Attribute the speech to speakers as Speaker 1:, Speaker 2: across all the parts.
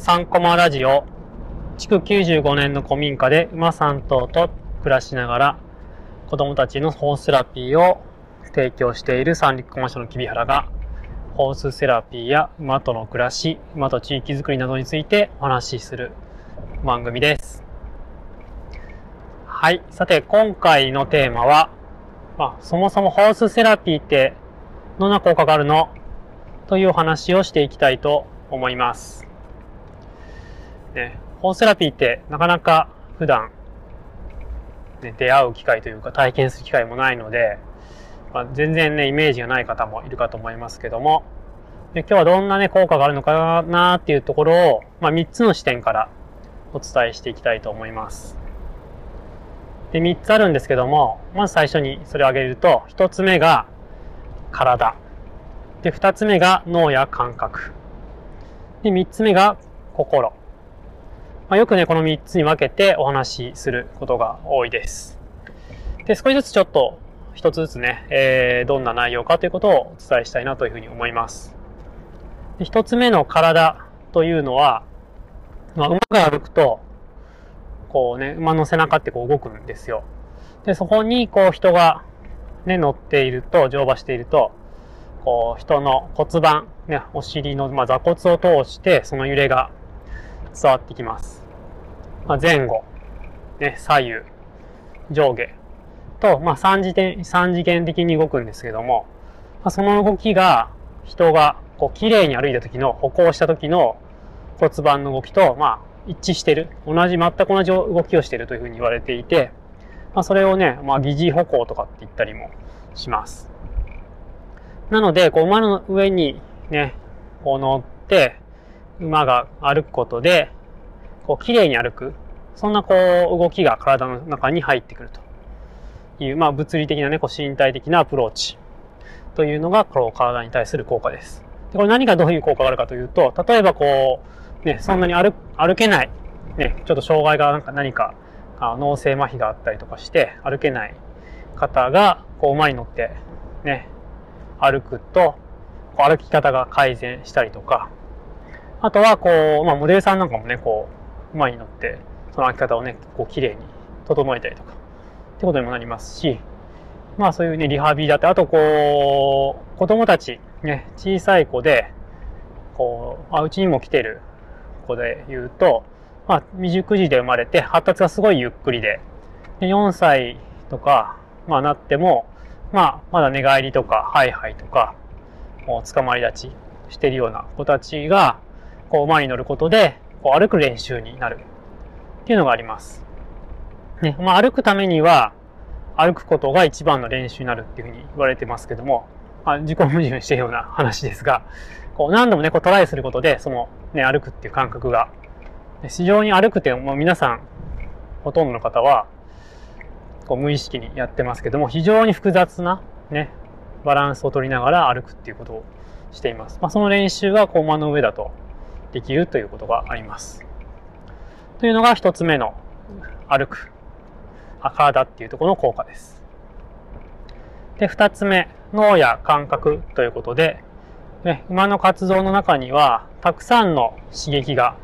Speaker 1: 3コマラジオ築95年の古民家で馬3頭と暮らしながら子供たちのホースセラピーを提供している三陸コマ署の木原がホースセラピーや馬との暮らし、馬と地域づくりなどについてお話しする番組です。はい。さて、今回のテーマは、まあ、そもそもホースセラピーってどんな効果があるの？というお話をしていきたいと思います。ね、ホーセラピーってなかなか普段、ね、出会う機会というか体験する機会もないので、まあ、全然ね、イメージがない方もいるかと思いますけども、で今日はどんなね、効果があるのかなっていうところを、まあ、3つの視点からお伝えしていきたいと思います。で、3つあるんですけども、まず最初にそれを挙げると、1つ目が体。で、2つ目が脳や感覚。で、3つ目が心。まあ、よくね、この3つに分けてお話しすることが多いです。で、少しずつちょっと一つずつね、えー、どんな内容かということをお伝えしたいなというふうに思います。で一つ目の体というのは、まあ、馬が歩くと、こうね、馬の背中ってこう動くんですよ。で、そこにこう人がね、乗っていると、乗馬していると、こう人の骨盤、ね、お尻の、まあ、座骨を通してその揺れが伝わってきます。まあ、前後、ね、左右、上下、と、まあ、三次元、三次元的に動くんですけども、まあ、その動きが、人が、こう、綺麗に歩いた時の、歩行した時の骨盤の動きと、まあ、一致してる。同じ、全く同じ動きをしているというふうに言われていて、まあ、それをね、まあ、疑似歩行とかって言ったりもします。なので、こう、馬の上にね、こう乗って、馬が歩くことで、こう、綺麗に歩く。そんな、こう、動きが体の中に入ってくると。いう、まあ、物理的なね、こう身体的なアプローチというのが、こう、体に対する効果です。でこれ何がどういう効果があるかというと、例えばこう、ね、そんなに歩歩けない、ね、ちょっと障害がなんか何か、あ脳性麻痺があったりとかして、歩けない方が、こう、馬に乗って、ね、歩くと、こう歩き方が改善したりとか、あとは、こう、まあ、モデルさんなんかもね、こう、馬に乗って、その歩き方をね、こう、綺麗に整えたりとか、ってことにもなりますし、まあそういうね、リハビリだって、あとこう、子供たち、ね、小さい子で、こう、あうちにも来てる子で言うと、まあ未熟児で生まれて発達がすごいゆっくりで、で4歳とか、まあなっても、まあまだ寝返りとか、ハイハイとか、もう捕まり立ちしてるような子たちが、こう馬に乗ることで、こう歩く練習になるっていうのがあります。ね、まあ、歩くためには、歩くことが一番の練習になるっていうふうに言われてますけども、まあ、自己矛盾してるような話ですが、こう何度もね、こうトライすることで、そのね、歩くっていう感覚が、非常に歩くってもう皆さん、ほとんどの方は、こう無意識にやってますけども、非常に複雑なね、バランスを取りながら歩くっていうことをしています。まあ、その練習がこう馬の上だとできるということがあります。というのが一つ目の歩く。体っていうところの効果です。で、二つ目、脳や感覚ということで、ね、馬の活動の中には、たくさんの刺激が、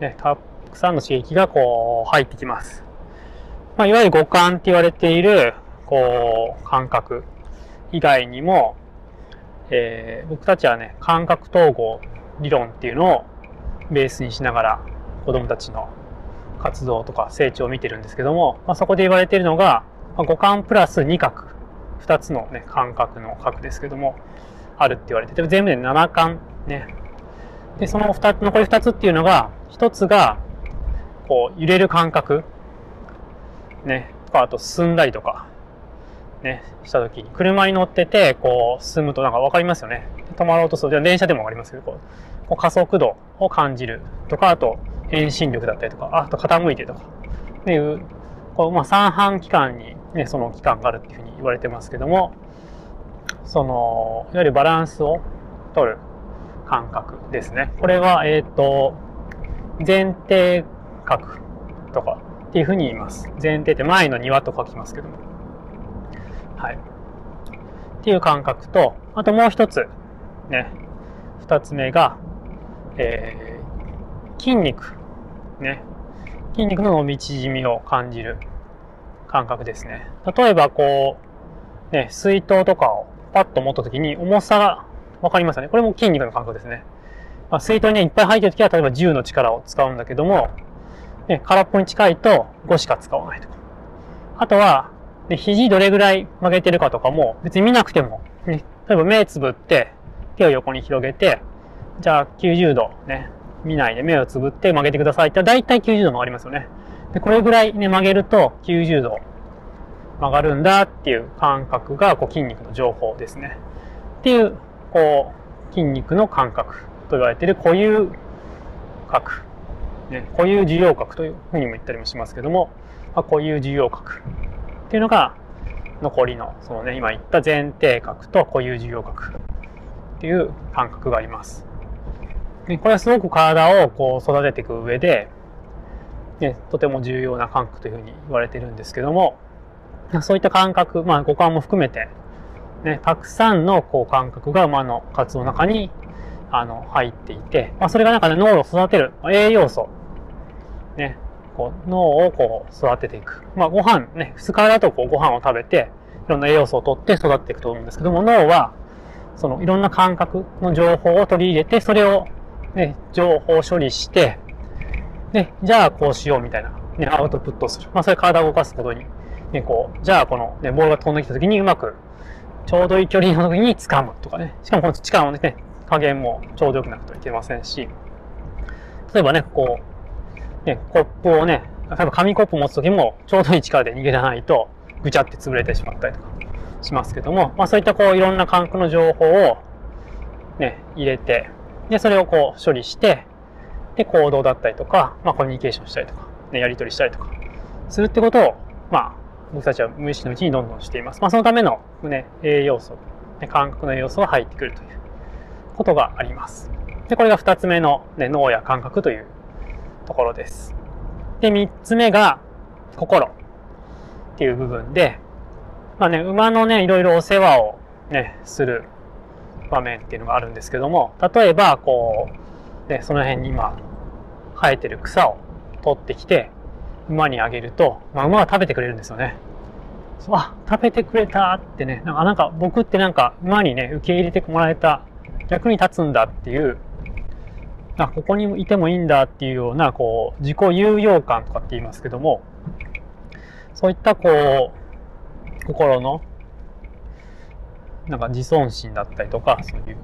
Speaker 1: ね、たくさんの刺激がこう入ってきます。まあ、いわゆる五感って言われている、こう、感覚以外にも、えー、僕たちはね、感覚統合理論っていうのをベースにしながら子供たちの活動とか成長を見てるんですけども、まあ、そこで言われているのが、まあ、五感プラス二角、二つのね、感覚の角ですけども、あるって言われてて、全部で七感ね。で、その二つ、残り二つっていうのが、一つが、こう、揺れる感覚。ね。とか、あと進んだりとか、ね、した時に、車に乗ってて、こう、進むとなんかわかりますよね。止まろうとすると、電車でもわかります？けど、こう、こう加速度を感じるとか、あと、遠心力だったりとか、あと傾いてとか、っていう、こう、まあ、三半規管にね、その器官があるっていうふうに言われてますけども、その、いわゆるバランスを取る感覚ですね。これは、えっ、ー、と、前提角とかっていうふうに言います。前提って前の庭と書きますけども。はい。っていう感覚と、あともう一つ、ね、二つ目が、えー筋肉、ね、筋肉の伸び縮みを感じる感覚ですね。例えばこう、ね、水筒とかをパッと持った時に重さがわかりますよね？これも筋肉の感覚ですね。まあ、水筒にいっぱい入ってる時は例えば10の力を使うんだけども、ね、空っぽに近いと5しか使わないとか。あとは、ね、肘どれぐらい曲げてるかとかも別に見なくても、ね、例えば目つぶって手を横に広げて、じゃあ90度ね、見ないで目をつぶって曲げてくださいってだいたい90度曲がりますよね。で、これぐらいね、曲げると90度曲がるんだっていう感覚がこう筋肉の情報ですね。っていう、こう、筋肉の感覚と言われている固有角、ね、固有受容角というふうにも言ったりもしますけども、まあ、固有受容角っていうのが残りの、そのね、今言った前提角と固有受容角っていう感覚があります。でこれはすごく体をこう育てていく上で、ね、とても重要な感覚というふうに言われてるんですけども、そういった感覚、まあ五感も含めて、ね、たくさんのこう感覚が馬の活動の中にあの入っていて、まあ、それがなんかね、脳を育てる、栄養素、ね、こう脳をこう育てていく。まあご飯ね、二日だとこうご飯を食べて、いろんな栄養素を取って育っていくと思うんですけども、脳は、そのいろんな感覚の情報を取り入れて、それをね、情報処理して、で、じゃあこうしようみたいな、ね、アウトプットする。まあそれ体を動かすことに、ね、こう、じゃあこの、ね、ボールが飛んできた時にうまく、ちょうどいい距離の時に掴むとかね。しかもこの力のね、加減もちょうどよくなくてはいけませんし、例えばね、こう、ね、コップをね、例えば紙コップ持つ時もちょうどいい力で逃げらないと、ぐちゃって潰れてしまったりとかしますけども、まあそういったこういろんな感覚の情報をね、入れて、で、それをこう処理して、で、行動だったりとか、まあ、コミュニケーションしたりとか、ね、やり取りしたりとか、するってことを、まあ、僕たちは無意識のうちにどんどんしています。まあ、そのための、ね、栄養素、感覚の栄養素が入ってくるということがあります。で、これが二つ目の、ね、脳や感覚というところです。で、三つ目が、心っていう部分で、まあね、馬のね、いろいろお世話をね、する場面っていうのがあるんですけども、例えば、こう、ね、その辺に今、生えてる草を取ってきて、馬にあげると、まあ、馬は食べてくれるんですよね。あ、食べてくれたってね、なんか、なんか僕ってなんか馬にね、受け入れてもらえた、役に立つんだっていう、あ、ここにいてもいいんだっていうような、こう、自己有用感とかって言いますけども、そういったこう、心の？なんか自尊心だったりとか、そういう、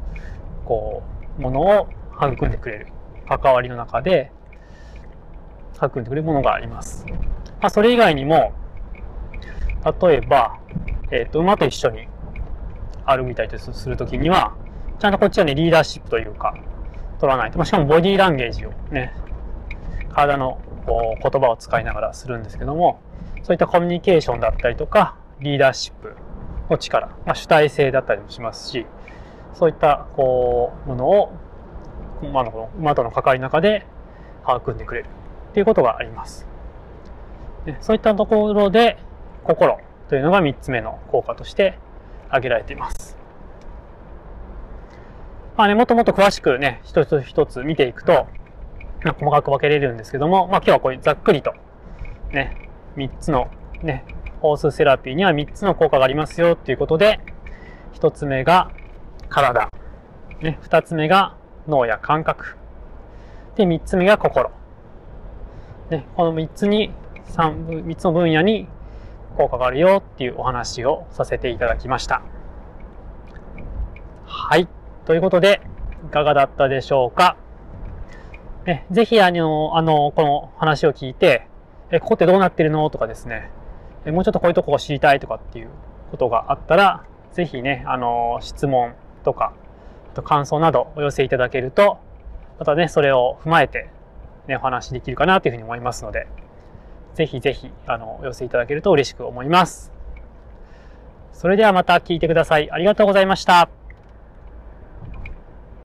Speaker 1: こう、ものを育んでくれる。関わりの中で、育んでくれるものがあります。まあ、それ以外にも、例えば、え、ー、と、馬と一緒に歩いたりするときには、ちゃんとこっちはね、リーダーシップというか、取らないと。まあ、しかもボディーランゲージをね、体のこう言葉を使いながらするんですけども、そういったコミュニケーションだったりとか、リーダーシップの力、まあ、主体性だったりもしますし、そういったこうものを馬の馬との関わりの中で育んでくれるっていうことがあります。そういったところで心というのが3つ目の効果として挙げられています。まあね、もっともっと詳しくね、一つ一つ見ていくと、細かく分けれるんですけども、まあ今日はこういうざっくりと、ね、3つのね、ホースセラピーには3つの効果がありますよっていうことで、1つ目が体、ね、2つ目が脳や感覚、で、3つ目が心。ね、この3つに、3, 3つの分野に効果があるよっていうお話をさせていただきました。はい。ということで、いかがだったでしょうか？ね、ぜひ、あの、あの、この話を聞いて、え、ここってどうなってるの？とかですね、もうちょっとこういうとこを知りたいとかっていうことがあったら、ぜひね、あの、質問とか、あと感想などお寄せいただけると、またね、それを踏まえて、ね、お話できるかなというふうに思いますので、ぜひぜひ、あの、お寄せいただけると嬉しく思います。それではまた聞いてください。ありがとうございました。